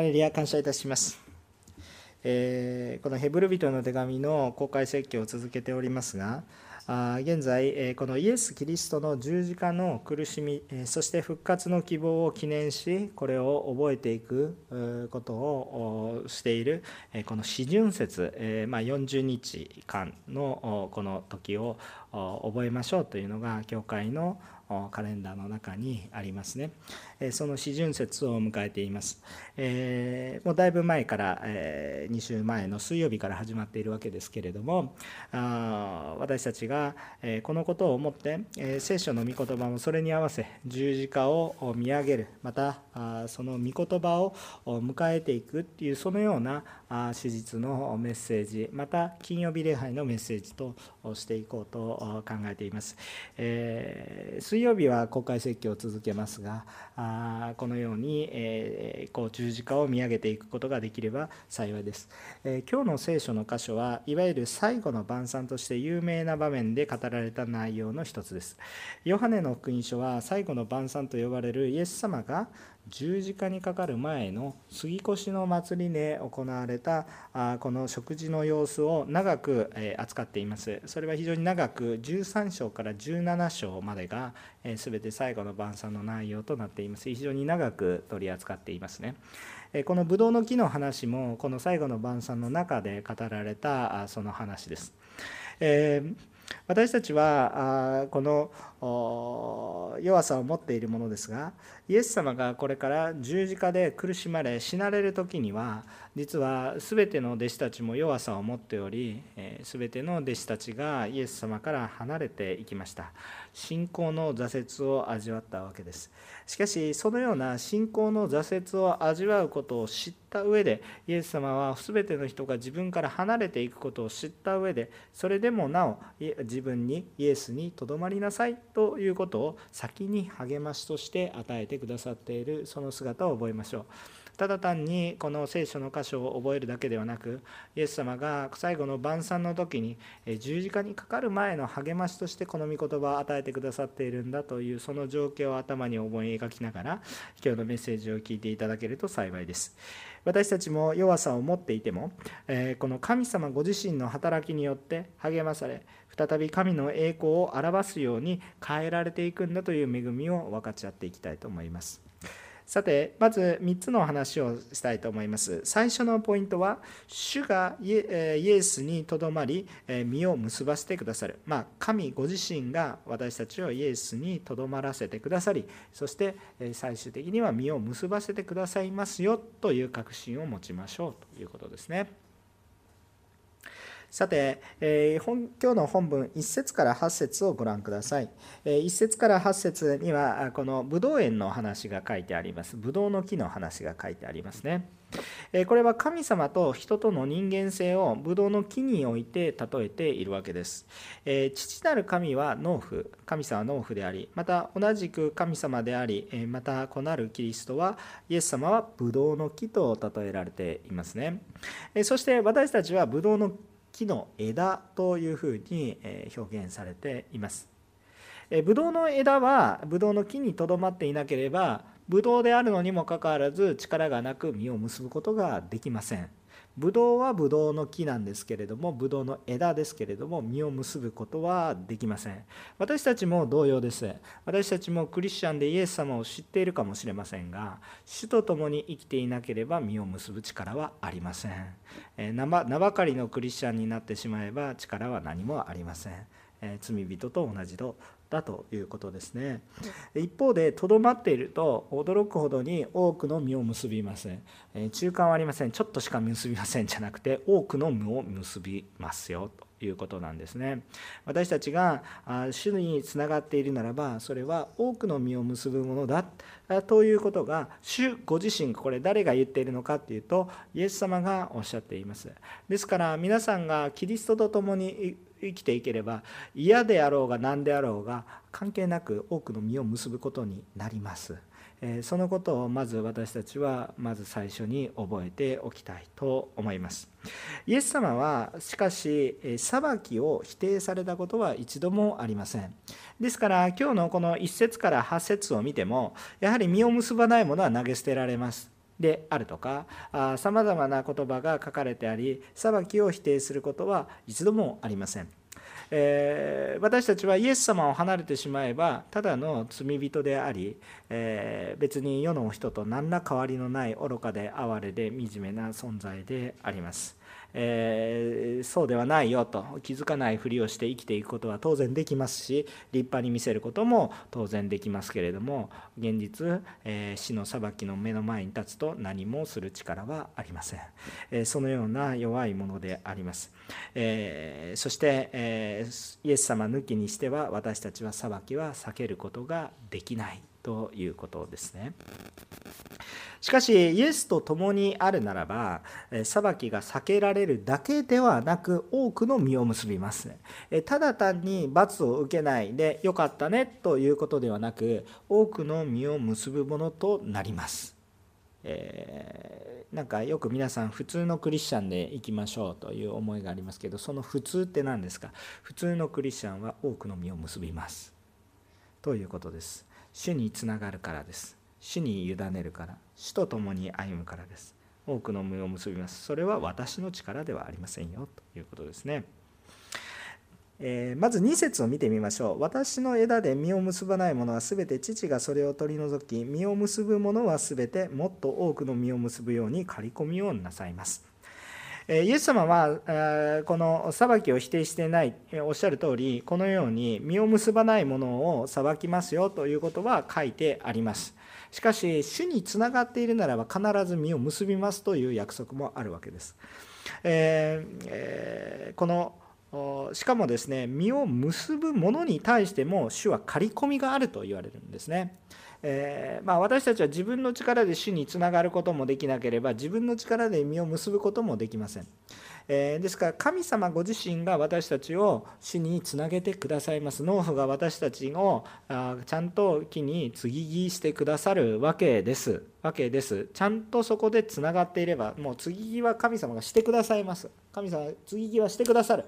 ハレルヤ感謝いたします。えー、このヘブル人の手紙の公開説教を続けておりますが、あ現在、えこのイエス・キリストの十字架の苦しみ、えそして復活の希望を記念し、これを覚えていくことをしている、えこの四旬節、えまあ、40日間のこの時を覚えましょうというのが、教会のカレンダーの中にありますね。その四旬節を迎えています。えー、もうだいぶ前から、えー、2週前の水曜日から始まっているわけですけれども、あ私たちが、えー、このことを思って、えー、聖書の御言葉もそれに合わせ十字架を見上げる、またあその御言葉を迎えていくっていうそのようなあ史実のメッセージ、また金曜日礼拝のメッセージとしていこうと考えています。えー、水曜日は公開説教を続けますが、あこのように、えー、こう十字架を見上げていくことができれば幸いです、えー、今日の聖書の箇所はいわゆる最後の晩餐として有名な場面で語られた内容の一つです。ヨハネの福音書は最後の晩餐と呼ばれるイエス様が十字架にかかる前の杉越の祭りで行われたこの食事の様子を長く扱っています。それは非常に長く13章から17章までが全て最後の晩餐の内容となっています。非常に長く取り扱っていますね。このブドウの木の話もこの最後の晩餐の中で語られたその話です、えー私たちはこの弱さを持っているものですがイエス様がこれから十字架で苦しまれ死なれる時には実は全ての弟子たちも弱さを持っており全ての弟子たちがイエス様から離れていきました。信仰の挫折を味わったわけです。しかしそのような信仰の挫折を味わうことを知った上でイエス様は全ての人が自分から離れていくことを知った上でそれでもなお自分にイエスにとどまりなさいということを先に励ましとして与えてくださっているその姿を覚えましょう。ただ単にこの聖書の箇所を覚えるだけではなくイエス様が最後の晩餐の時に十字架にかかる前の励ましとしてこの御言葉を与えてくださっているんだというその情景を頭に思い描きながら今日のメッセージを聞いていただけると幸いです。私たちも弱さを持っていてもこの神様ご自身の働きによって励まされ再び神の栄光を表すように変えられていくんだという恵みを分かち合っていきたいと思います。さて、まず3つの話をしたいと思います。最初のポイントは、主がイエスにとどまり、身を結ばせてくださる。まあ、神ご自身が私たちをイエスにとどまらせてくださり、そして最終的には身を結ばせてくださいますよという確信を持ちましょうということですね。さて、えー、本今日の本文1節から8節をご覧ください。えー、1節から8節にはこのブドウ園の話が書いてあります。ブドウの木の話が書いてありますね。これは神様と人との人間性をブドウの木において例えているわけです。父なる神は農夫、神様は農夫であり、また同じく神様であり、また子なるキリストは、イエス様はブドウの木と例えられていますね。そして私たちはブドウの木の枝というふうに表現されています。ブドウの枝はブドウの木にとどまっていなければブドウであるのにもかかわらず力がなく実を結ぶことができません。ブドウはブドウの木なんですけれどもブドウの枝ですけれども実を結ぶことはできません。私たちも同様です。私たちもクリスチャンでイエス様を知っているかもしれませんが主と共に生きていなければ実を結ぶ力はありません。名ばかりのクリスチャンになってしまえば力は何もありません。罪人と同じとだということですね。一方でとどまっていると驚くほどに多くの実を結びません。中間はありません。ちょっとしか結びませんじゃなくて多くの実を結びますよということなんですね。私たちが主につながっているならばそれは多くの実を結ぶものだということが主ご自身これ誰が言っているのかっていうとイエス様がおっしゃっています。ですから皆さんがキリストと共に生きていければ嫌であろうが何であろうが関係なく多くの実を結ぶことになります。そのことをまず私たちはまず最初に覚えておきたいと思います。イエス様はしかし裁きを否定されたことは一度もありません。ですから今日のこの1節から8節を見てもやはり実を結ばないものは投げ捨てられます。であるとかさまざまな言葉が書かれてあり裁きを否定することは一度もありません。えー、私たちはイエス様を離れてしまえばただの罪人であり、えー、別に世の人と何ら変わりのない愚かで哀れで惨めな存在であります。えー、そうではないよと気づかないふりをして生きていくことは当然できますし立派に見せることも当然できますけれども現実、えー、死の裁きの目の前に立つと何もする力はありません、えー、そのような弱いものであります、えそして、えイエス様抜きにしては私たちは裁きは避けることができない。ということですね。しかしイエスと共にあるならば裁きが避けられるだけではなく多くの実を結びますただ単に罰を受けないでよかったねということではなく多くの実を結ぶものとなります。えー、なんかよく皆さん普通のクリスチャンでいきましょうという思いがありますけどその普通って何ですか？普通のクリスチャンは多くの実を結びます。ということです。主につながるからです。主に委ねるから。主と共に歩むからです。多くの実を結びます。それは私の力ではありませんよ。ということですね。えー、まず2節を見てみましょう。私の枝で実を結ばないものはすべて父がそれを取り除き実を結ぶものはすべてもっと多くの実を結ぶように刈り込みをなさいます。イエス様はこの裁きを否定してないおっしゃる通りこのように実を結ばないものを裁きますよということは書いてあります。しかし主につながっているならば必ず実を結びますという約束もあるわけです、えー、このしかもですね実を結ぶものに対しても主は刈り込みがあると言われるんですね。えー、まあ、私たちは自分の力で主につながることもできなければ自分の力で実を結ぶこともできません、えー、ですから神様ご自身が私たちを主につなげてくださいます。農夫が私たちをあちゃんと木に継ぎ木してくださるわけです。わけです。ちゃんとそこでつながっていればもう継ぎ木は神様がしてくださいます。神様継ぎ木はしてくださる。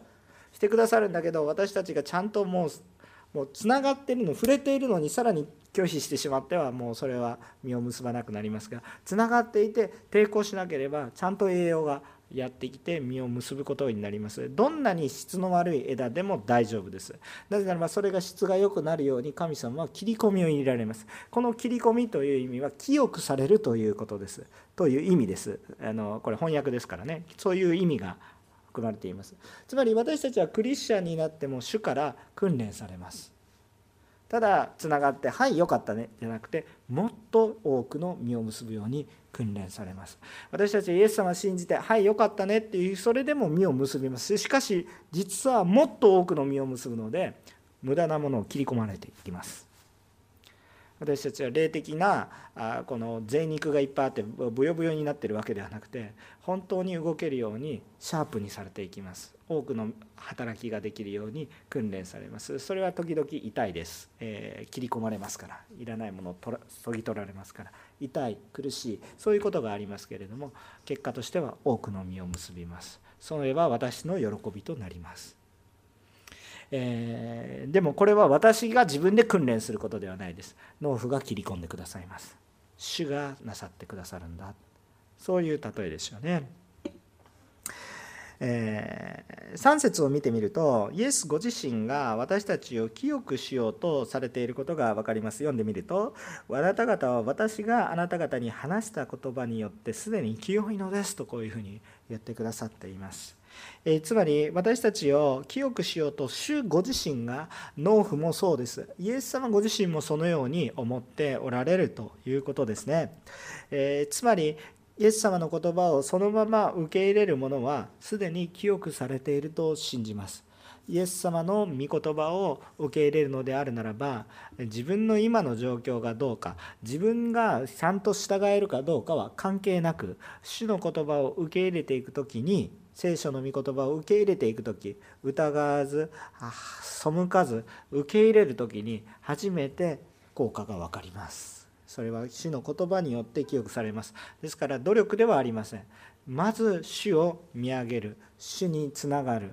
してくださるんだけど私たちがちゃんともうもうつながってるの触れているのにさらに拒否してしまってはもうそれは実を結ばなくなりますがつながっていて抵抗しなければちゃんと栄養がやってきて実を結ぶことになります。どんなに質の悪い枝でも大丈夫です。なぜならばそれが質が良くなるように神様は切り込みを入れられます。この切り込みという意味は清くされるということです。という意味です。あのこれ翻訳ですからね。そういう意味が含まれています。つまり私たちはクリスチャンになっても主から訓練されます。ただつながって「はいよかったね」じゃなくてもっと多くの実を結ぶように訓練されます。私たちはイエス様を信じて「はいよかったね」っていうそれでも実を結びます。しかし実はもっと多くの実を結ぶので無駄なものを切り込まれていきます。私たちは霊的なこの贅肉がいっぱいあってブヨブヨになってるわけではなくて本当に動けるようにシャープにされていきます。多くの働きができるように訓練されます。それは時々痛いです、えー、切り込まれますから。いらないものをそぎ取られますから。痛い苦しい。そういうことがありますけれども結果としては多くの実を結びます。それは私の喜びとなります。えー、でもこれは私が自分で訓練することではないです。農夫が切り込んでくださいます。主がなさってくださるんだ。そういう例えですよね。えー、3節を見てみるとイエスご自身が私たちを清くしようとされていることが分かります。読んでみるとあなた方は私があなた方に話した言葉によってすでに清いのですとこういうふうに言ってくださっています。えつまり私たちを清くしようと主ご自身が農夫もそうです。イエス様ご自身もそのように思っておられるということですね、えー、つまりイエス様の言葉をそのまま受け入れる者はすでに清くされていると信じます。イエス様の御言葉を受け入れるのであるならば自分の今の状況がどうか自分がちゃんと従えるかどうかは関係なく主の言葉を受け入れていく時に聖書の御言葉を受け入れていく時疑わず背かず受け入れる時に初めて効果が分かります。それは主の言葉によって記憶されます。ですから努力ではありません。まず主を見上げる。主につながる。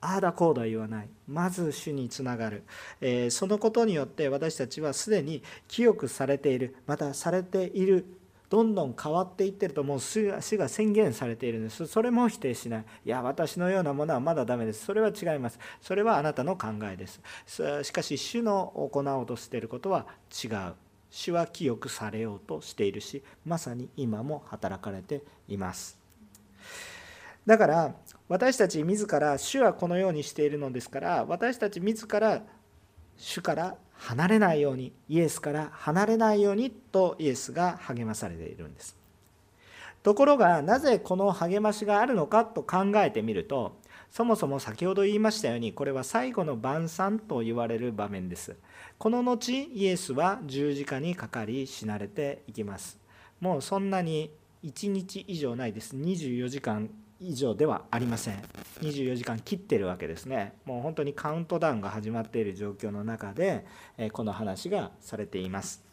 ああだこうだ言わない。まず主につながる、えー、そのことによって私たちはすでに清くされている。またされている。どんどん変わっていってるともう死が宣言されているんです。それも否定しない。いや私のようなものはまだダメです。それは違います。それはあなたの考えです。しかし主の行おうとしていることは違う。主は清くされようとしているしまさに今も働かれています。だから私たち自ら主はこのようにしているのですから私たち自ら主から離れないようにイエスから離れないようにとイエスが励まされているんです。ところがなぜこの励ましがあるのかと考えてみるとそもそも先ほど言いましたようにこれは最後の晩餐と言われる場面です。この後イエスは十字架にかかり死なれていきます。もうそんなに1日以上ないです。24時間以上ではありません。24時間切ってるわけですね。もう本当にカウントダウンが始まっている状況の中でこの話がされています。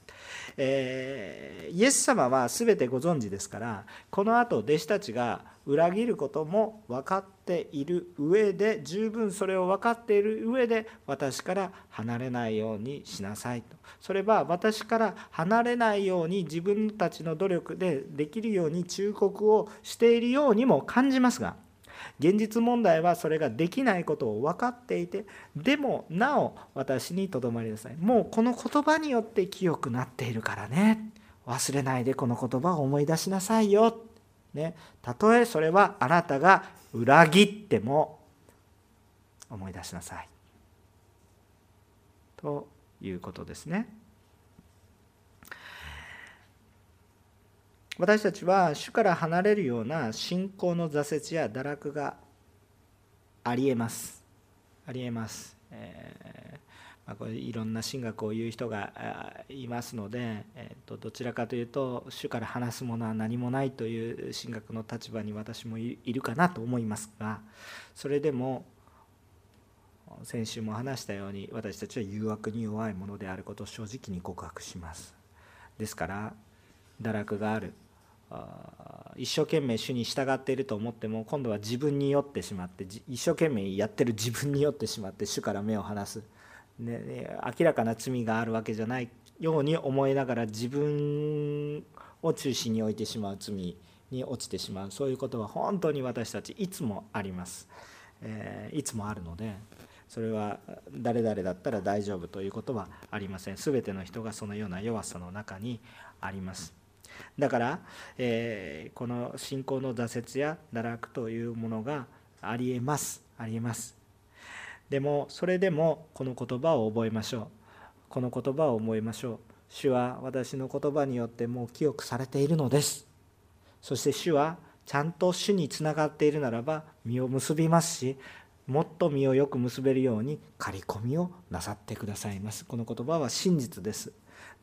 えー、イエス様は全てご存知ですからこのあと弟子たちが裏切ることも分かっている上で十分それを分かっている上で私から離れないようにしなさいと。それは私から離れないように自分たちの努力でできるように忠告をしているようにも感じますが現実問題はそれができないことを分かっていてでもなお私にとどまりなさい。もうこの言葉によって清くなっているからね。忘れないでこの言葉を思い出しなさいよ、ね、たとえそれはあなたが裏切っても思い出しなさい。ということですね。私たちは主から離れるような信仰の挫折や堕落がありえます。ありえます、えー、まあ、これいろんな神学を言う人がいますので、えー、とどちらかというと主から話すものは何もないという神学の立場に私もいるかなと思いますがそれでも先週も話したように私たちは誘惑に弱いものであることを正直に告白します。ですから堕落がある。一生懸命主に従っていると思っても今度は自分に酔ってしまって一生懸命やってる自分に酔ってしまって主から目を離す、ね、明らかな罪があるわけじゃないように思いながら自分を中心に置いてしまう罪に落ちてしまう。そういうことは本当に私たちいつもあります、えー、いつもあるのでそれは誰々だったら大丈夫ということはありません。全ての人がそのような弱さの中にあります。だから、えー、この信仰の挫折や堕落というものがありえます。ありえます。でもそれでもこの言葉を覚えましょう。この言葉を覚えましょう。主は私の言葉によってもう記憶されているのです。そして主はちゃんと主につながっているならば実を結びますしもっと実をよく結べるように刈り込みをなさってくださいます。この言葉は真実です。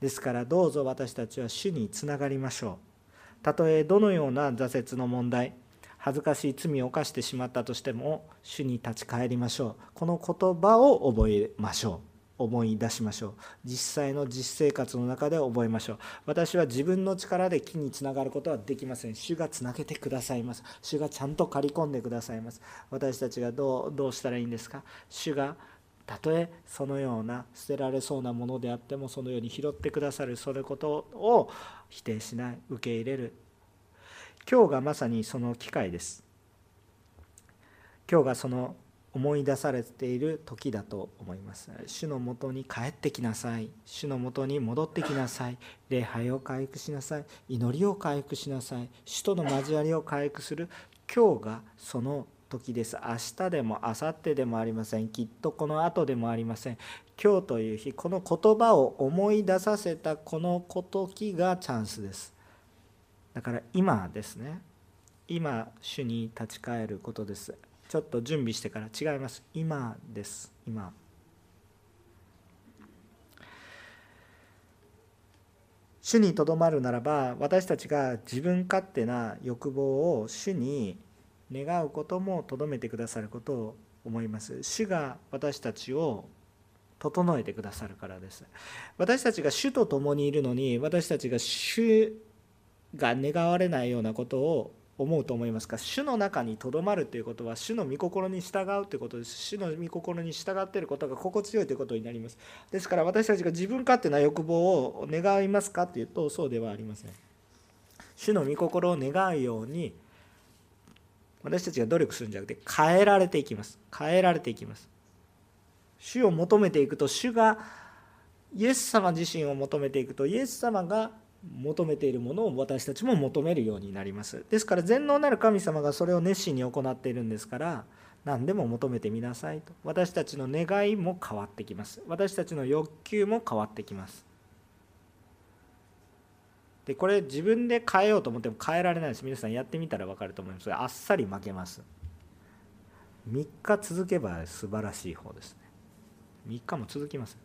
ですからどうぞ私たちは主につながりましょう。たとえどのような挫折の問題恥ずかしい罪を犯してしまったとしても主に立ち返りましょう。この言葉を覚えましょう。思い出しましょう。実際の実生活の中で覚えましょう。私は自分の力で木につながることはできません。主がつなげてくださいます。主がちゃんと刈り込んでくださいます。私たちがどうどうしたらいいんですか？主がたとえそのような捨てられそうなものであってもそのように拾ってくださるそれことを否定しない受け入れる。今日がまさにその機会です。今日がその思い出されている時だと思います。主のもとに帰ってきなさい。主のもとに戻ってきなさい。礼拝を回復しなさい。祈りを回復しなさい。主との交わりを回復する。今日がその時です。明日でも明後日でもありません。きっとこの後でもありません。今日という日この言葉を思い出させたこの時がチャンスです。だから今ですね。今主に立ち返ることです。ちょっと準備してから違います。今です。今。主にとどまるならば私たちが自分勝手な欲望を主に願うこともとどめてくださることを思います。主が私たちを整えてくださるからです。私たちが主と共にいるのに私たちが主が願われないようなことを思うと思いますか？主の中にとどまるということは主の御心に従うということです。主の御心に従っていることが心地よいということになります。ですから私たちが自分勝手な欲望を願いますかというとそうではありません。主の御心を願うように私たちが努力するんじゃなくて変えられていきます。変えられていきます。主を求めていくと主がイエス様自身を求めていくとイエス様が求めているものを私たちも求めるようになります。ですから全能なる神様がそれを熱心に行っているんですから何でも求めてみなさいと。私たちの願いも変わってきます。私たちの欲求も変わってきます。でこれ自分で変えようと思っても変えられないです。皆さんやってみたら分かると思います。があっさり負けます。3日続けば素晴らしい方ですね。3日も続きます。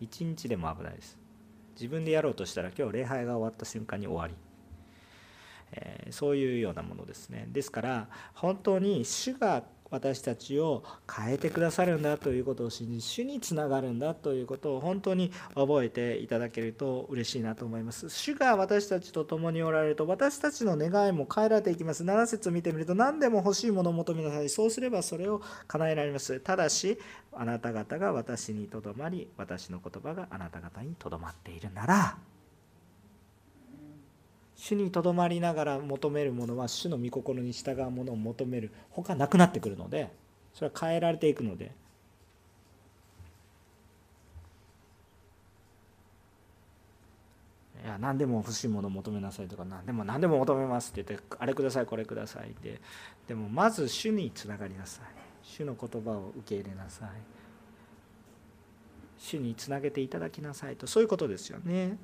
1日でも危ないです。自分でやろうとしたら今日礼拝が終わった瞬間に終わり、えー、そういうようなものですね。ですから本当に主が私たちを変えてくださるんだということを信じ主につながるんだということを本当に覚えていただけると嬉しいなと思います。主が私たちと共におられると私たちの願いも変えられていきます。7節を見てみると何でも欲しいものを求めなさい。そうすればそれを叶えられます。ただしあなた方が私にとどまり私の言葉があなた方にとどまっているなら主にとどまりながら求めるものは主の御心に従うものを求める。ほかなくなってくるのでそれは変えられていくので。いや何でも欲しいものを求めなさいとか何でも何でも求めますって言ってあれくださいこれくださいって。でもまず主につながりなさい。主の言葉を受け入れなさい。主につなげていただきなさいと。そういうことですよね。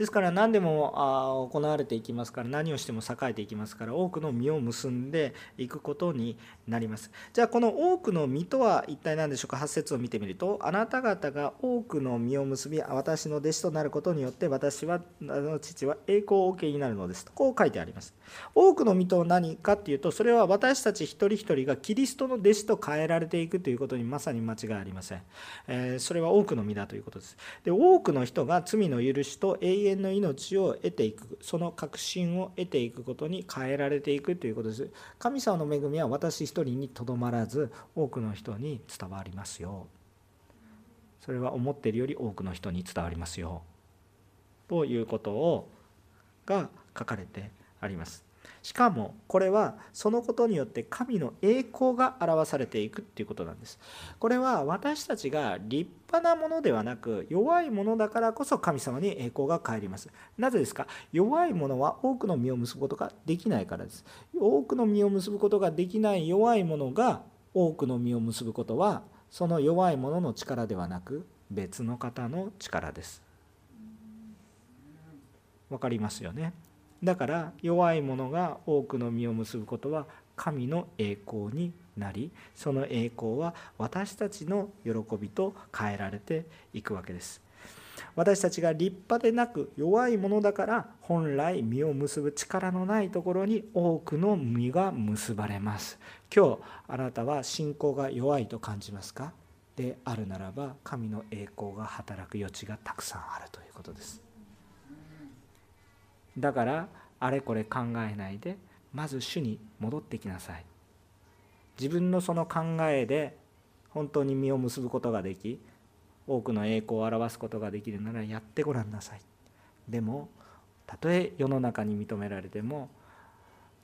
ですから何でも行われていきますから何をしても栄えていきますから多くの実を結んでいくことになります。じゃあこの多くの実とは一体何でしょうか？8節を見てみるとあなた方が多くの実を結び私の弟子となることによって私はの父は栄光を受けになるのですとこう書いてあります。多くの実と何かっていうとそれは私たち一人一人がキリストの弟子と変えられていくということにまさに間違いありません、えそれは多くの実だということです。で多くの人が罪の許しと永遠の命を得ていくその確信を得ていくことに変えられていくということです。神様の恵みは私一人にとどまらず多くの人に伝わりますよ。それは思っているより多くの人に伝わりますよ。ということをが書かれてあります。しかもこれはそのことによって神の栄光が表されていくっていうことなんです。これは私たちが立派なものではなく弱いものだからこそ神様に栄光が返ります。なぜですか？弱いものは多くの実を結ぶことができないからです。多くの実を結ぶことができない弱いものが多くの実を結ぶことはその弱いものの力ではなく別の方の力です。わかりますよね？だから弱い者が多くの実を結ぶことは神の栄光になりその栄光は私たちの喜びと変えられていくわけです。私たちが立派でなく弱いものだから本来実を結ぶ力のないところに多くの実が結ばれます。今日あなたは信仰が弱いと感じますか？であるならば神の栄光が働く余地がたくさんあるということです。だからあれこれ考えないでまず主に戻ってきなさい。自分のその考えで本当に実を結ぶことができ多くの栄光を表すことができるならやってごらんなさい。でもたとえ世の中に認められても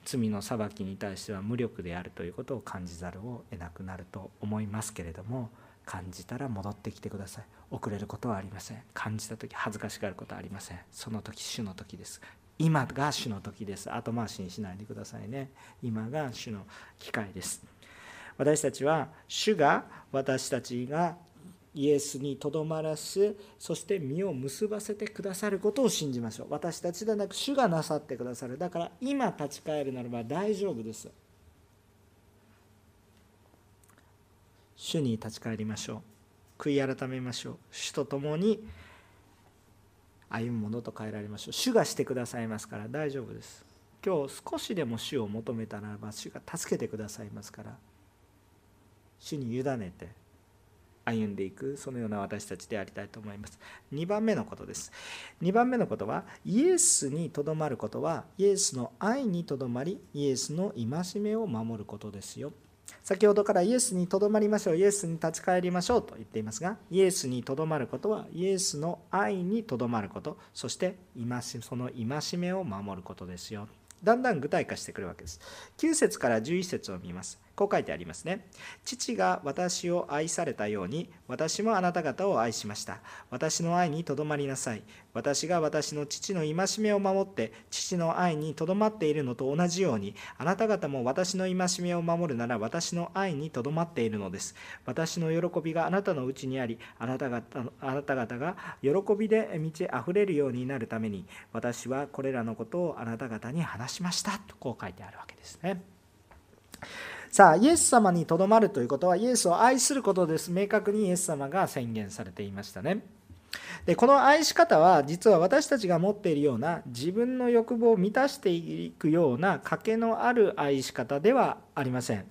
罪の裁きに対しては無力であるということを感じざるを得なくなると思いますけれども感じたら戻ってきてください。遅れることはありません。感じた時恥ずかしがることはありません。その時主の時です。今が主の時です。後回しにしないでくださいね。今が主の機会です。私たちは主が私たちがイエスにとどまらす。そして実を結ばせてくださることを信じましょう。私たちではなく主がなさってくださる。だから今立ち返るならば大丈夫です。主に立ち返りましょう。悔い改めましょう。主と共に歩むものと変えられましょう。主がしてくださいますから。大丈夫です。今日少しでも主を求めたならば主が助けてくださいますから。主に委ねて歩んでいく。そのような私たちでありたいと思います。2番目のことです。2番目のことはイエスにとどまることはイエスの愛にとどまりイエスの戒めを守ることですよ。先ほどからイエスにとどまりましょう。イエスに立ち返りましょうと言っていますがイエスにとどまることはイエスの愛にとどまることそしてその戒めを守ることですよ。だんだん具体化してくるわけです。9節から11節を見ます。こう書いてありますね。父が私を愛されたように、私もあなた方を愛しました。私の愛にとどまりなさい。私が私の父の戒めを守って、父の愛にとどまっているのと同じように、あなた方も私の戒めを守るなら、私の愛にとどまっているのです。私の喜びがあなたのうちにあり、あなた方あなた方が喜びで満ち溢れるようになるために、私はこれらのことをあなた方に話しました。とこう書いてあるわけですね。さあイエス様にとどまるということはイエスを愛することです。明確にイエス様が宣言されていましたね。でこの愛し方は実は私たちが持っているような自分の欲望を満たしていくような賭けのある愛し方ではありません。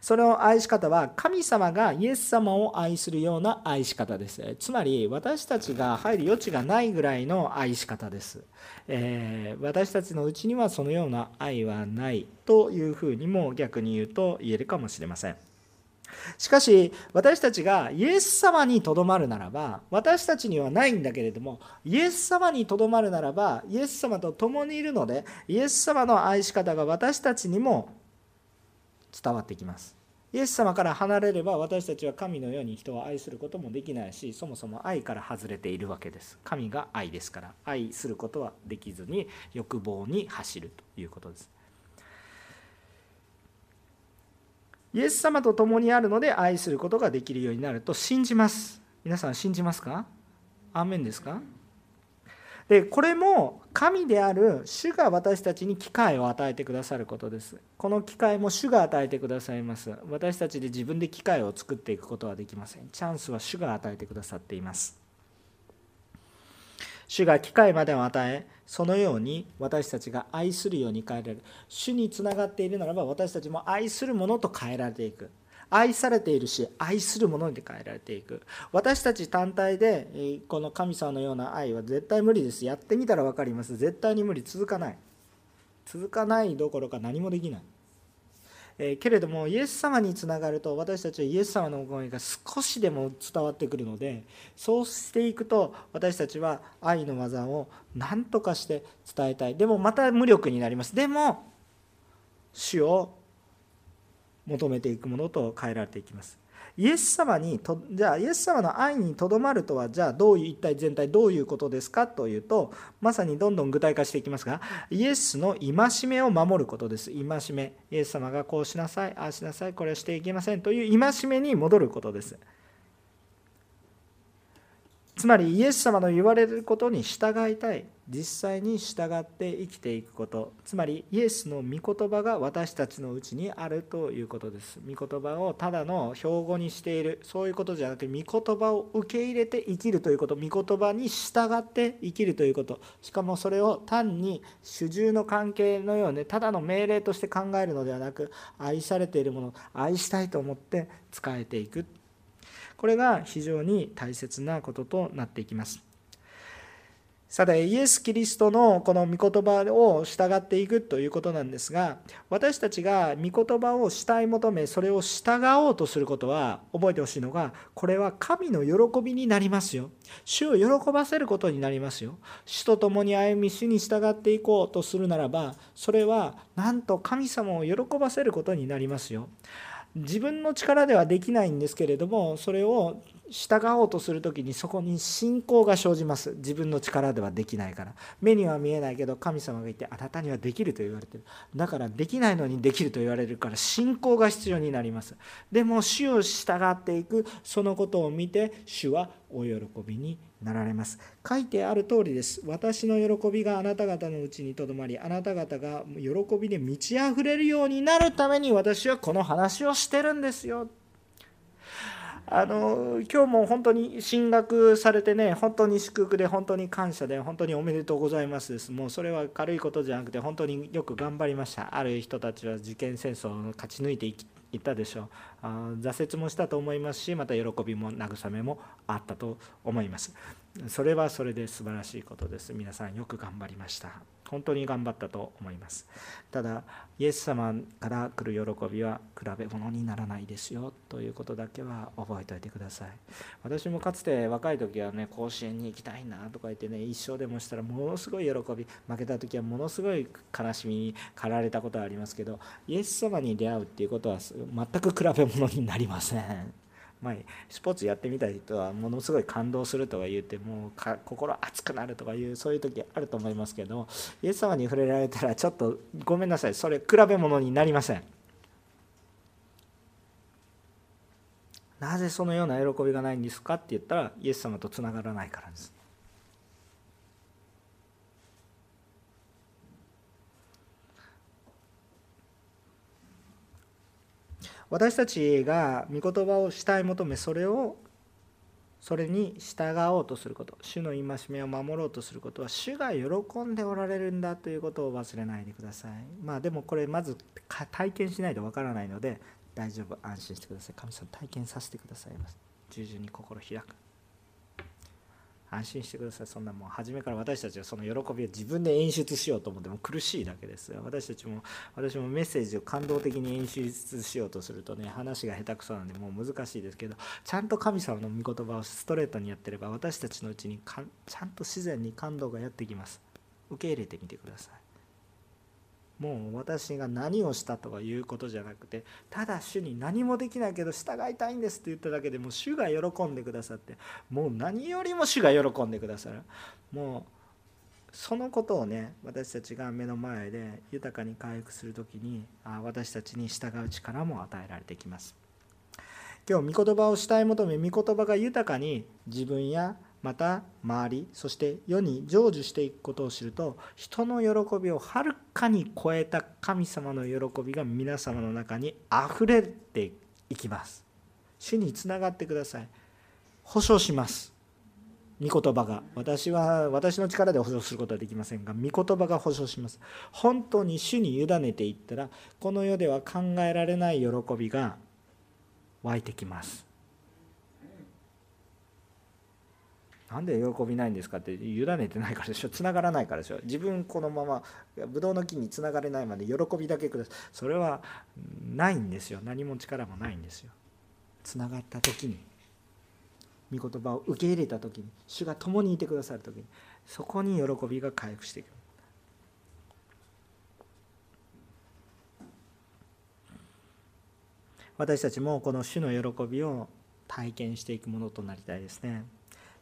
その愛し方は神様がイエス様を愛するような愛し方です。つまり私たちが入る余地がないぐらいの愛し方です、えー、私たちのうちにはそのような愛はないというふうにも逆に言うと言えるかもしれません。しかし私たちがイエス様にとどまるならば私たちにはないんだけれどもイエス様にとどまるならばイエス様と共にいるのでイエス様の愛し方が私たちにも伝わってきます。イエス様から離れれば私たちは神のように人を愛することもできないしそもそも愛から外れているわけです。神が愛ですから愛することはできずに欲望に走るということです。イエス様と共にあるので愛することができるようになると信じます。皆さん信じますか？アーメンですか？これも神である主が私たちに機会を与えてくださることです。この機会も主が与えてくださいます。私たちで自分で機会を作っていくことはできません。チャンスは主が与えてくださっています。主が機会までを与えそのように私たちが愛するように変えられる。主につながっているならば私たちも愛するものと変えられていく。愛されているし愛するものに変えられていく。私たち単体でこの神様のような愛は絶対無理です。やってみたら分かります。絶対に無理続かない。続かないどころか何もできない。えけれどもイエス様につながると私たちはイエス様の思いが少しでも伝わってくるのでそうしていくと私たちは愛の技を何とかして伝えたい。でもまた無力になります。でも主を求めていくものと変えられていきます。イエス様にとじゃあイエス様の愛にとどまるとはじゃあどういう一体全体どういうことですかというとまさにどんどん具体化していきますがイエスの戒めを守ることです。戒め。イエス様がこうしなさいああしなさいこれはしていけませんという戒めに戻ることです。つまりイエス様の言われることに従いたい。実際に従って生きていくこと。つまりイエスの御言葉が私たちのうちにあるということです。御言葉をただの標語にしている。そういうことじゃなくて御言葉を受け入れて生きるということ。御言葉に従って生きるということ。しかもそれを単に主従の関係のようにただの命令として考えるのではなく愛されているもの愛したいと思って仕えていく。これが非常に大切なこととなっていきます。さてイエス・キリストのこの御言葉を従っていくということなんですが私たちが御言葉を慕い求めそれを従おうとすることは覚えてほしいのがこれは神の喜びになりますよ。主を喜ばせることになりますよ。主と共に歩み主に従っていこうとするならばそれはなんと神様を喜ばせることになりますよ。自分の力ではできないんですけれどもそれを従おうとする時にそこに信仰が生じます。自分の力ではできないから。目には見えないけど神様がいてあなたにはできると言われてる。だからできないのにできると言われるから信仰が必要になります。でも主を従っていくそのことを見て主はお喜びになられます。書いてある通りです。私の喜びがあなた方のうちにとどまりあなた方が喜びで満ち溢れるようになるために私はこの話をしてるんですよ。あの今日も本当に進学されてね本当に祝福で本当に感謝で本当におめでとうございますです。もうそれは軽いことじゃなくて本当によく頑張りました。ある人たちは受験戦争を勝ち抜いていったでしょう。あ挫折もしたと思いますしまた喜びも慰めもあったと思います。それはそれで素晴らしいことです。皆さんよく頑張りました。本当に頑張ったと思います。ただイエス様から来る喜びは比べ物にならないですよということだけは覚えておいてください。私もかつて若い時はね甲子園に行きたいなとか言ってね一生でもしたらものすごい喜び負けた時はものすごい悲しみに駆られたことはありますけどイエス様に出会うっていうことは全く比べ物になりません。まあ、スポーツやってみた人はものすごい感動するとか言ってもう心熱くなるとかいうそういう時あると思いますけどイエス様に触れられたらちょっとごめんなさい。それ比べ物になりません。なぜそのような喜びがないんですかって言ったらイエス様とつながらないからです。私たちが御言葉をしたい求めそれをそれに従おうとすること主の戒めを守ろうとすることは主が喜んでおられるんだということを忘れないでください。まあでもこれまず体験しないとわからないので大丈夫安心してください。神様体験させてください。ます従順に心開く。安心してください。そんなもう初めから私たちはその喜びを自分で演出しようと思っても苦しいだけです私たちも私もメッセージを感動的に演出しようとするとね話が下手くそなんでもう難しいですけどちゃんと神様の御言葉をストレートにやってれば私たちのうちにちゃんと自然に感動がやってきます。受け入れてみてください。もう私が何をしたとかいうことじゃなくてただ主に何もできないけど従いたいんですって言っただけでもう主が喜んでくださってもう何よりも主が喜んでくださる。もうそのことをね私たちが目の前で豊かに回復する時に私たちに従う力も与えられてきます。今日御言葉を慕い求め御言葉が豊かに自分やまた周りそして世に成就していくことを知ると人の喜びをはるかに超えた神様の喜びが皆様の中にあふれていきます。主につながってください。保証します。御言葉が。私は私の力で保証することはできませんが御言葉が保証します。本当に主に委ねていったらこの世では考えられない喜びが湧いてきます。なんで喜びないんですか？って委ねてないからでしょ。つながらないからでしょ。自分このままブドウの木につながれないまで喜びだけください。それはないんですよ。何も力もないんですよ。つながった時に御言葉を受け入れた時に主が共にいてくださる時にそこに喜びが回復していく私たちもこの主の喜びを体験していくものとなりたいですね。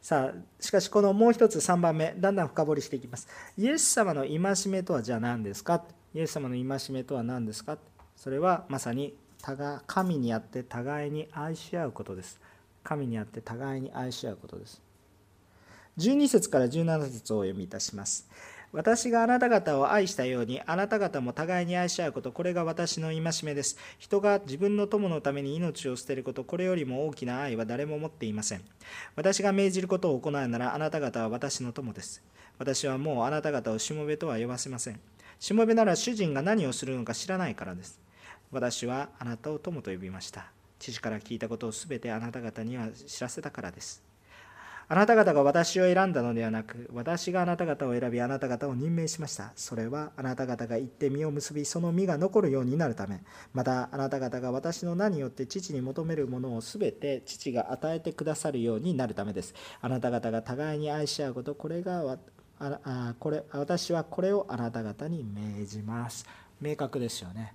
さあしかしこのもう一つ3番目だんだん深掘りしていきます。イエス様の戒めとはじゃあ何ですか？イエス様の戒めとは何ですか？それはまさに神にあって互いに愛し合うことです。神にあって互いに愛し合うことです。12節から17節をお読みいたします。私があなた方を愛したようにあなた方も互いに愛し合うことこれが私の戒めです。人が自分の友のために命を捨てることこれよりも大きな愛は誰も持っていません。私が命じることを行うならあなた方は私の友です。私はもうあなた方をしもべとは呼ばせません。しもべなら主人が何をするのか知らないからです。私はあなたを友と呼びました。父から聞いたことをすべてあなた方には知らせたからです。あなた方が私を選んだのではなく、私があなた方を選び、あなた方を任命しました。それはあなた方が行って実を結び、その実が残るようになるため、またあなた方が私の名によって父に求めるものをすべて父が与えてくださるようになるためです。あなた方が互いに愛し合うこと、これがああこれ私はこれをあなた方に命じます。明確ですよね。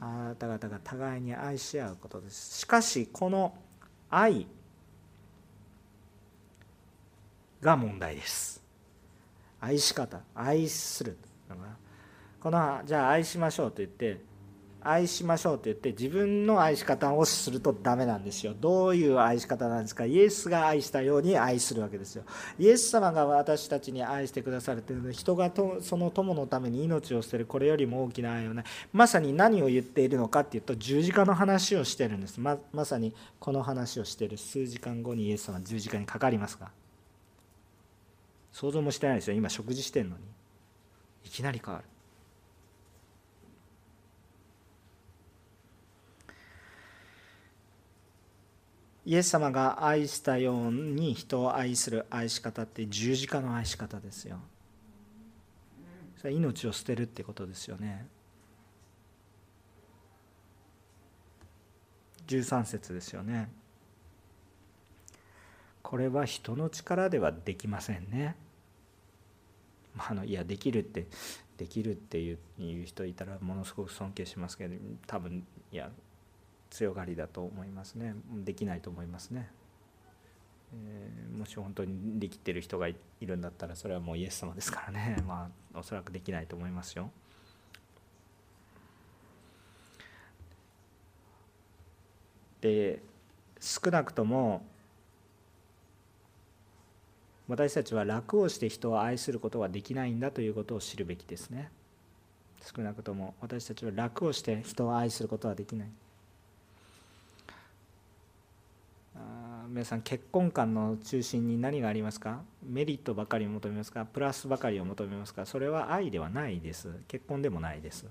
あなた方が互いに愛し合うことです。しかし、この愛、が問題です。愛し方愛するこのじゃあ愛しましょうと言って愛しましょうと言って自分の愛し方をするとダメなんですよ。どういう愛し方なんですか。イエスが愛したように愛するわけですよ。イエス様が私たちに愛してくださるというのは人がとその友のために命を捨てるこれよりも大きな愛をないまさに何を言っているのかっていうと十字架の話をしてるんです。ままさにこの話をしてる。数時間後にイエス様は十字架にかかりますが。想像もしてないですよ。今食事してんのに。いきなり変わる。イエス様が愛したように人を愛する愛し方って十字架の愛し方ですよ。それは命を捨てるってことですよね。13節ですよね。これは人の力ではできませんね。まあ、あのいやできるってできるっていういう人いたらものすごく尊敬しますけど多分いや強がりだと思いますねできないと思いますね。えー、もし本当にできてる人がいるんだったらそれはもうイエス様ですからね まあおそらくできないと思いますよ。で少なくとも私たちは楽をして人を愛することはできないんだということを知るべきですね。少なくとも私たちは楽をして人を愛することはできない。皆さん結婚観の中心に何がありますか？メリットばかりを求めますか？プラスばかりを求めますか？それは愛ではないです。結婚でもないです。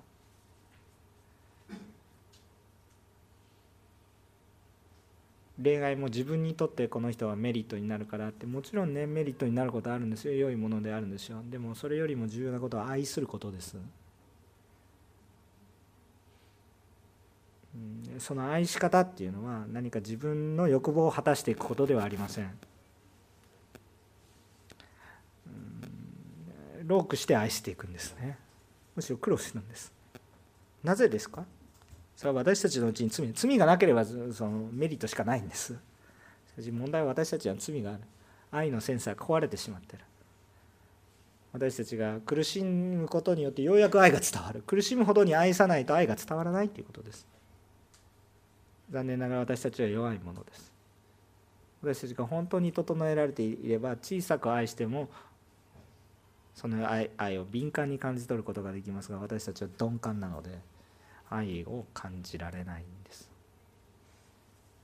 恋愛も自分にとってこの人はメリットになるからってもちろんねメリットになることあるんですよ。良いものであるんですよ。でもそれよりも重要なことは愛することです。その愛し方っていうのは何か自分の欲望を果たしていくことではありません。ロークして愛していくんですね。むしろ苦労するんです。なぜですか？それは私たちのうちに罪罪がなければそのメリットしかないんです。しかし問題は私たちは罪がある。愛のセンサーが壊れてしまってる。私たちが苦しむことによってようやく愛が伝わる。苦しむほどに愛さないと愛が伝わらないということです。残念ながら私たちは弱いものです。私たちが本当に整えられていれば小さく愛してもその愛愛を敏感に感じ取ることができますが私たちは鈍感なので愛を感じられないんです。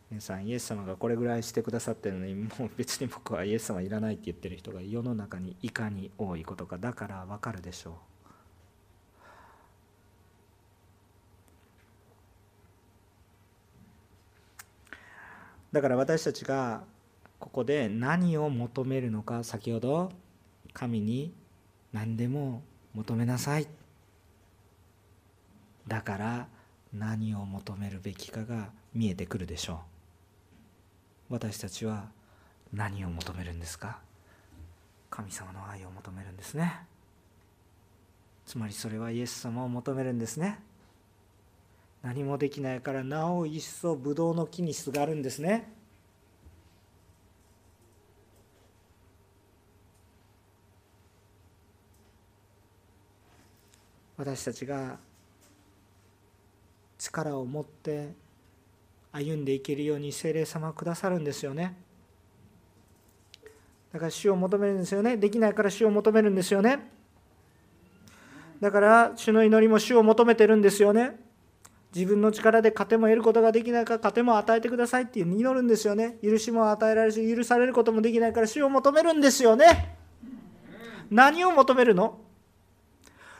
皆さんイエス様がこれぐらいしてくださってるのにもう別に僕はイエス様いらないって言ってる人が世の中にいかに多いことかだからわかるでしょう。だから私たちがここで何を求めるのか先ほど神に何でも求めなさい。だから何を求めるべきかが見えてくるでしょう。私たちは何を求めるんですか？神様の愛を求めるんですね。つまりそれはイエス様を求めるんですね。何もできないからなお一層ブドウの木にすがるんですね。私たちが力を持って歩んでいけるように精霊様はくださるんですよね。だから主を求めるんですよね。できないから主を求めるんですよね。だから主の祈りも主を求めてるんですよね。自分の力で糧も得ることができないから糧も与えてくださいって祈るんですよね。許しも与えられるし許されることもできないから主を求めるんですよね。何を求めるの？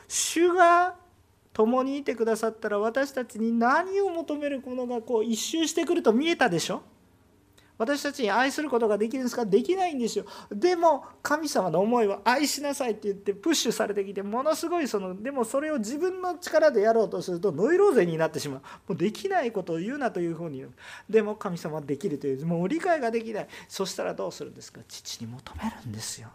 主が共にいてくださったら私たちに何を求めるものがこう一周してくると見えたでしょ？私たちに愛することができるんですか？できないんですよ。でも神様の思いは愛しなさいって言ってプッシュされてきてものすごいそのでもそれを自分の力でやろうとするとノイローゼになってしまう。もうできないことを言うなというふうに言う。でも神様はできるという。もう理解ができない。そしたらどうするんですか？父に求めるんですよ。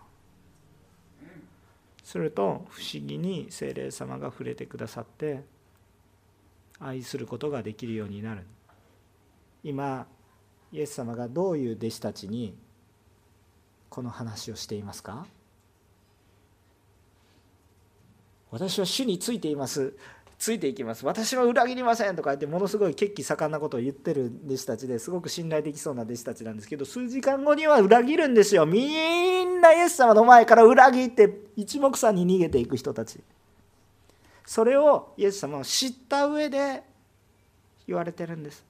すると不思議に精霊様が触れてくださって愛することができるようになる。今イエス様がどういう弟子たちにこの話をしていますか？私は主についています。ついていきます。私は裏切りませんとか言ってものすごい血気盛んなことを言ってる弟子たちですごく信頼できそうな弟子たちなんですけど数時間後には裏切るんですよ。みんなイエス様の前から裏切って一目散に逃げていく人たち。それをイエス様は知った上で言われてるんです。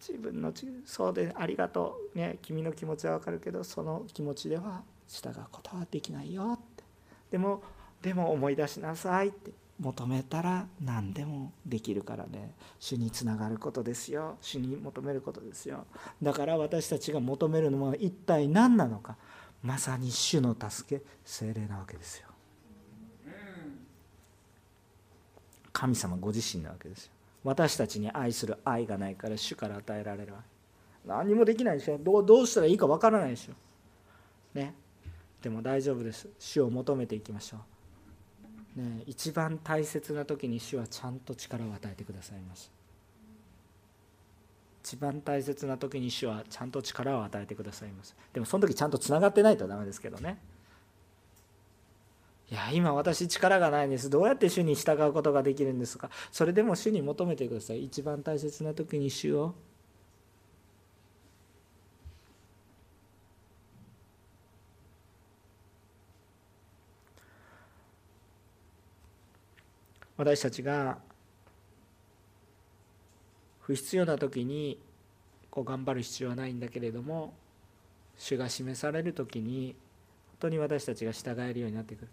自分のそうでありがとう。ね君の気持ちは分かるけどその気持ちでは従うことはできないよって。でもでも思い出しなさいって。求めたら何でもできるからね。主につながることですよ。主に求めることですよ。だから私たちが求めるのは一体何なのか。まさに主の助け精霊なわけですよ。神様ご自身なわけですよ。私たちに愛する愛がないから主から与えられる愛。何もできないでしょ。どうどうしたらいいかわからないでしょ。ね。でも大丈夫です。主を求めていきましょう、ね、一番大切な時に主はちゃんと力を与えてくださいます。一番大切な時に主はちゃんと力を与えてくださいます。でもその時ちゃんとつながってないとダメですけどね。いや今私力がないんです。どうやって主に従うことができるんですか。それでも主に求めてください。一番大切な時に主を私たちが不必要な時にこう頑張る必要はないんだけれども主が示される時に本当に私たちが従えるようになってくる。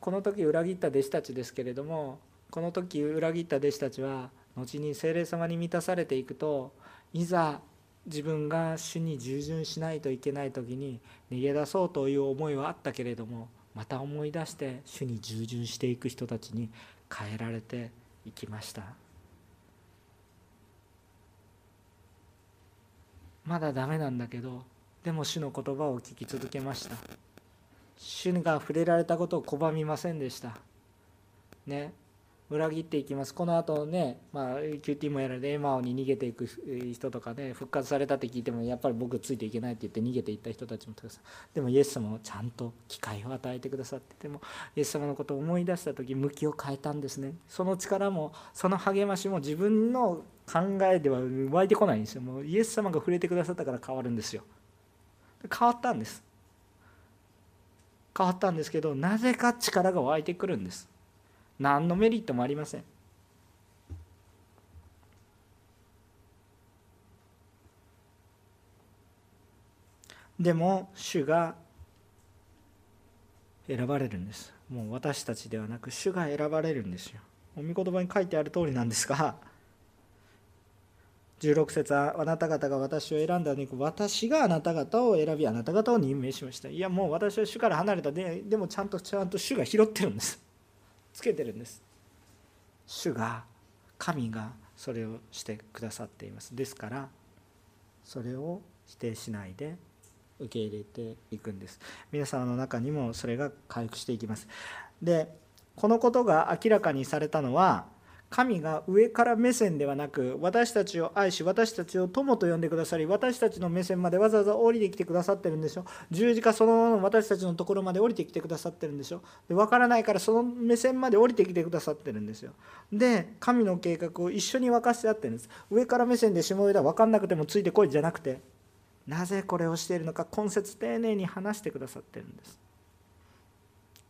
この時裏切った弟子たちですけれどもこの時裏切った弟子たちは後に精霊様に満たされていくといざ自分が主に従順しないといけない時に逃げ出そうという思いはあったけれどもまた思い出して主に従順していく人たちに変えられていきました。まだダメなんだけどでも主の言葉を聞き続けました。主が触れられたことを拒みませんでした。ね。裏切っていきます。この後ねまあ QT もやられてエマオに逃げていく人とかね復活されたって聞いてもやっぱり僕ついていけないって言って逃げていった人たちもたくさん。でもイエス様はちゃんと機会を与えてくださってでもイエス様のことを思い出した時向きを変えたんですね。その力もその励ましも自分の考えでは湧いてこないんですよ。もうイエス様が触れてくださったから変わるんですよ。変わったんです。変わったんですけどなぜか力が湧いてくるんです。何のメリットもありません。でも主が選ばれるんです。もう私たちではなく主が選ばれるんですよ。お御言葉に書いてある通りなんですが16節はあなた方が私を選んだのに私があなた方を選びあなた方を任命しました。いやもう私は主から離れた。ででもちゃんとちゃんと主が拾ってるんです。つけてるんです。主が神がそれをしてくださっています。ですからそれを否定しないで受け入れていくんです。皆様の中にもそれが回復していきます。でこのことが明らかにされたのは神が上から目線ではなく私たちを愛し私たちを友と呼んでくださり私たちの目線までわざわざ降りてきてくださってるんでしょ？十字架そのままの私たちのところまで降りてきてくださってるんでしょ？で分からないからその目線まで降りてきてくださってるんですよ。で神の計画を一緒に分かしてあってるんです。上から目線で下上だ分かんなくてもついてこいじゃなくてなぜこれをしているのか根節丁寧に話してくださってるんです。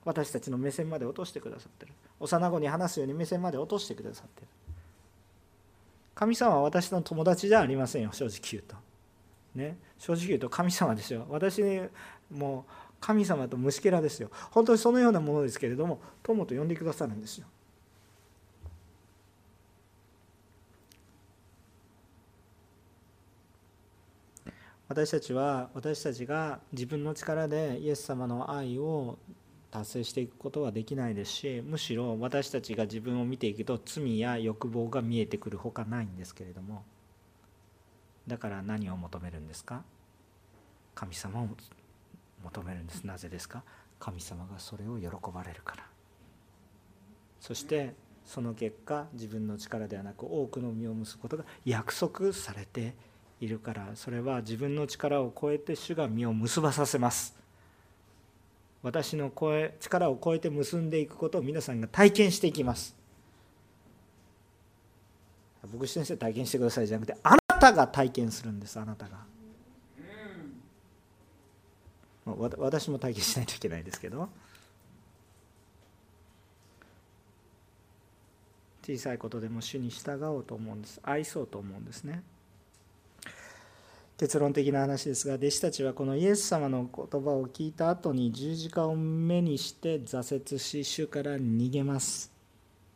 私たちの目線まで落としてくださってる。幼子に話すように目線まで落としてくださってる。神様は私の友達じゃありませんよ正直言うと。ね。正直言うと神様ですよ。私もう神様と虫けらですよ。本当にそのようなものですけれども友と呼んでくださるんですよ。私たちは私たちが自分の力でイエス様の愛を達成していくことはできないですしむしろ私たちが自分を見ていくと罪や欲望が見えてくるほかないんですけれども。だから何を求めるんですか？神様を求めるんです。なぜですか？神様がそれを喜ばれるから。そしてその結果自分の力ではなく多くの実を結ぶことが約束されているから。それは自分の力を超えて主が実を結ばさせます。私の声力を超えて結んでいくことを皆さんが体験していきます。牧師先生体験してくださいじゃなくてあなたが体験するんです。あなたが、私も体験しないといけないですけど。小さいことでも主に従おうと思うんです。愛そうと思うんですね。結論的な話ですが弟子たちはこのイエス様の言葉を聞いた後に十字架を目にして挫折し主から逃げます。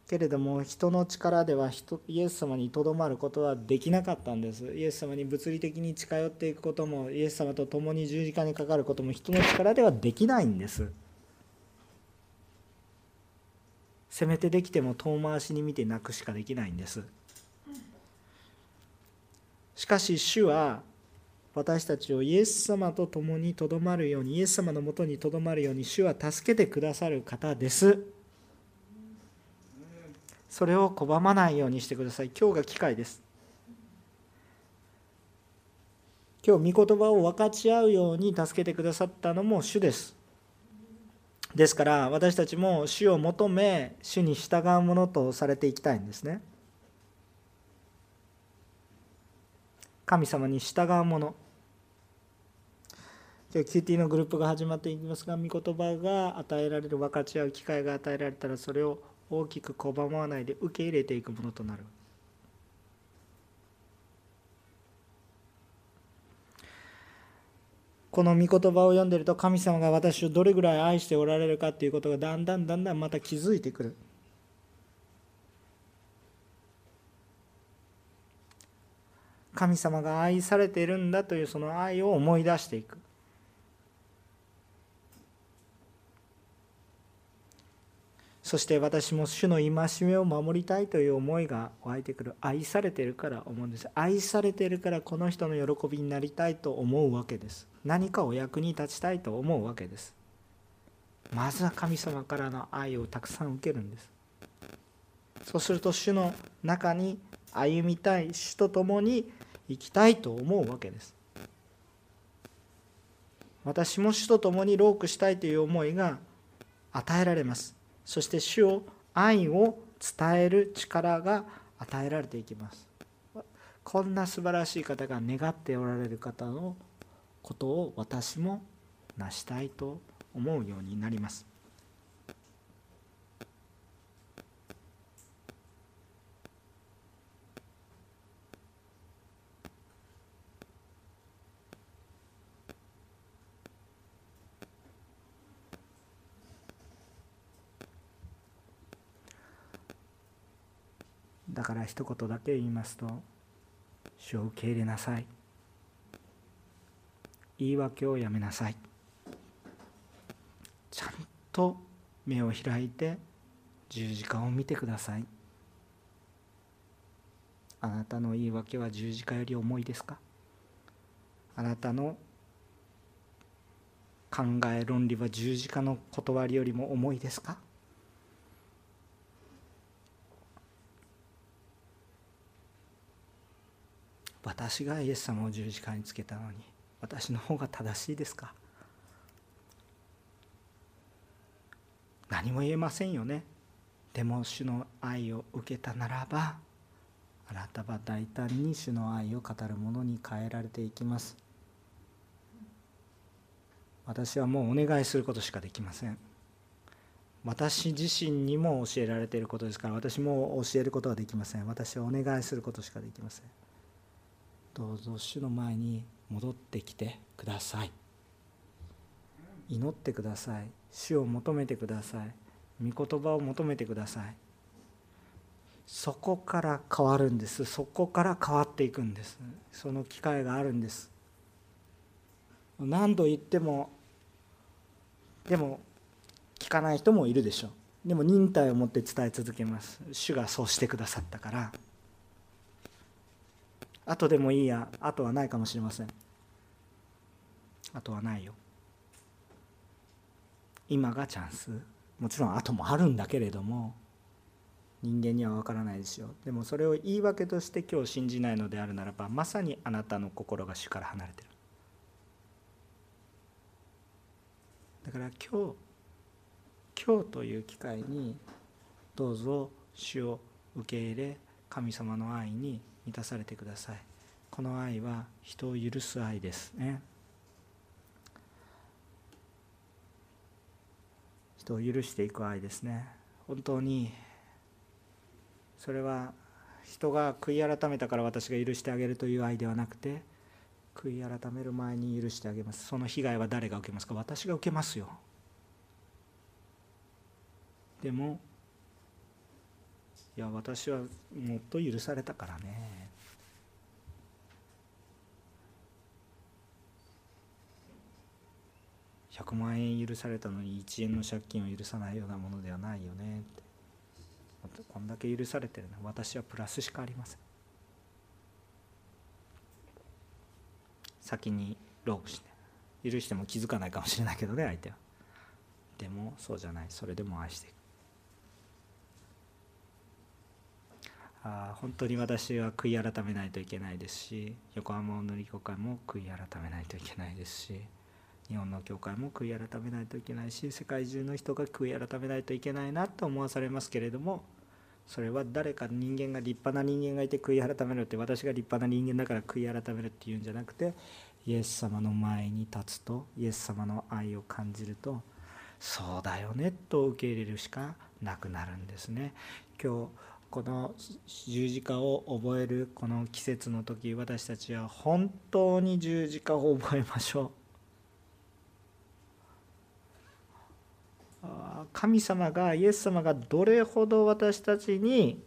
けれども人の力ではイエス様にとどまることはできなかったんです。イエス様に物理的に近寄っていくこともイエス様と共に十字架にかかることも人の力ではできないんです。せめてできても遠回しに見て泣くしかできないんです。しかし主は私たちをイエス様と共にとどまるようにイエス様のもとにとどまるように主は助けてくださる方です。それを拒まないようにしてください。今日が機会です。今日御言葉を分かち合うように助けてくださったのも主です。ですから私たちも主を求め主に従うものとされていきたいんですね。神様に従うもの。今日 QT のグループが始まっていきますが御言葉が与えられる分かち合う機会が与えられたらそれを大きく拒まないで受け入れていくものとなる。この御言葉を読んでると神様が私をどれぐらい愛しておられるかっていうことがだんだんだんだんまた気づいてくる。神様が愛されているんだというその愛を思い出していく。そして私も主の戒めを守りたいという思いが湧いてくる。愛されているから思うんです愛されているからこの人の喜びになりたいと思うわけです。何かお役に立ちたいと思うわけです。まずは神様からの愛をたくさん受けるんです。そうすると主の中に歩みたい主と共に生きたいと思うわけです。私も主と共にロークしたいという思いが与えられます。そして主を愛を伝える力が与えられていきます。こんな素晴らしい方が願っておられる方のことを私も成したいと思うようになります。だから一言だけ言いますと「主を受け入れなさい」言い訳をやめなさい。ちゃんと目を開いて十字架を見てください。あなたの言い訳は十字架より重いですか？あなたの考え論理は十字架の断りよりも重いですか？私がイエス様を十字架につけたのに私の方が正しいですか？何も言えませんよね。でも主の愛を受けたならばあなたは大胆に主の愛を語るものに変えられていきます。私はもうお願いすることしかできません。私自身にも教えられていることですから私も教えることはできません。私はお願いすることしかできません。どうぞ主の前に戻ってきてください。祈ってください。主を求めてください。御言葉を求めてください。そこから変わるんです。そこから変わっていくんです。その機会があるんです。何度言ってもでも聞かない人もいるでしょう。でも忍耐を持って伝え続けます。主がそうしてくださったから。後でもいいや後はないかもしれません。後はないよ。今がチャンス。もちろん後もあるんだけれども人間には分からないですよ。でもそれを言い訳として今日信じないのであるならばまさにあなたの心が主から離れてる。だから今日今日という機会にどうぞ主を受け入れ神様の愛に満たされてください。この愛は人を許す愛です。ね。人を許していく愛ですね。本当にそれは人が悔い改めたから私が許してあげるという愛ではなくて悔い改める前に許してあげます。その被害は誰が受けますか？私が受けますよ。でもいや私はもっと許されたからね。100万円許されたのに1円の借金を許さないようなものではないよねって。こんだけ許されてるの。私はプラスしかありません。先にロークして。許しても気づかないかもしれないけどね相手は。でもそうじゃない。それでも愛していく。あ本当に私は悔い改めないといけないですし横浜を塗り教会も悔い改めないといけないですし日本の教会も悔い改めないといけないし世界中の人が悔い改めないといけないなと思わされますけれどもそれは誰か人間が立派な人間がいて悔い改めるって私が立派な人間だから悔い改めるっていうんじゃなくてイエス様の前に立つとイエス様の愛を感じるとそうだよねと受け入れるしかなくなるんですね。今日この十字架を覚えるこの季節の時私たちは本当に十字架を覚えましょう。神様がイエス様がどれほど私たちに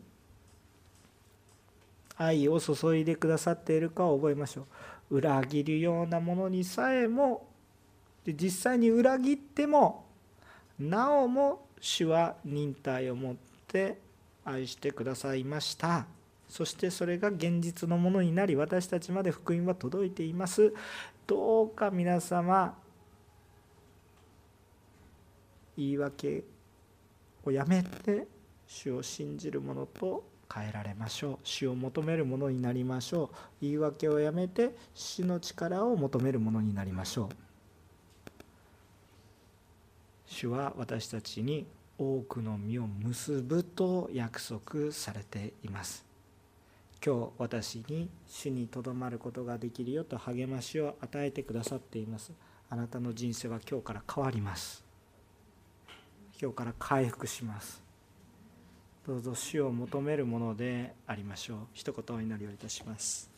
愛を注いでくださっているかを覚えましょう。裏切るようなものにさえも実際に裏切ってもなおも主は忍耐を持って愛してくださいました。そしてそれが現実のものになり私たちまで福音は届いています。どうか皆様言い訳をやめて主を信じる者と変えられましょう。主を求めるものになりましょう。言い訳をやめて主の力を求めるものになりましょう。主は私たちに多くの実を結ぶと約束されています。今日私に主にとどまることができるよと励ましを与えてくださっています。あなたの人生は今日から変わります。今日から回復します。どうぞ主を求めるものでありましょう。一言お祈りをいたします。